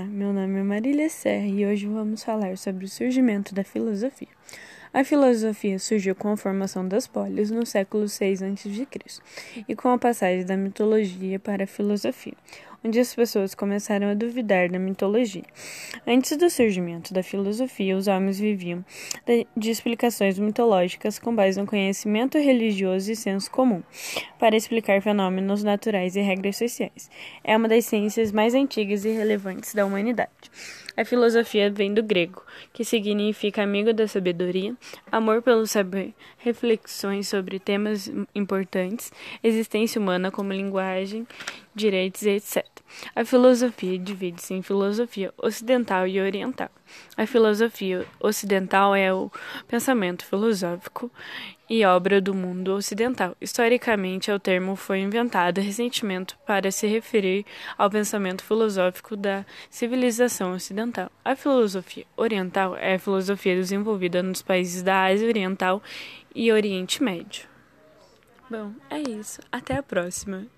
Olá, meu nome é Marília Serra e hoje vamos falar sobre o surgimento da filosofia. A filosofia surgiu com a formação das polis no século VI a.C. e com a passagem da mitologia para a filosofia, onde as pessoas começaram a duvidar da mitologia. Antes do surgimento da filosofia, os homens viviam de explicações mitológicas com base no conhecimento religioso e senso comum, para explicar fenômenos naturais e regras sociais. É uma das ciências mais antigas e relevantes da humanidade. A filosofia vem do grego, que significa amigo da sabedoria, amor pelo saber, reflexões sobre temas importantes, existência humana como linguagem, direitos, etc. A filosofia divide-se em filosofia ocidental e oriental. A filosofia ocidental é o pensamento filosófico e obra do mundo ocidental. Historicamente, o termo foi inventado recentemente para se referir ao pensamento filosófico da civilização ocidental. A filosofia oriental é a filosofia desenvolvida nos países da Ásia Oriental e Oriente Médio. Bom, é isso. Até a próxima.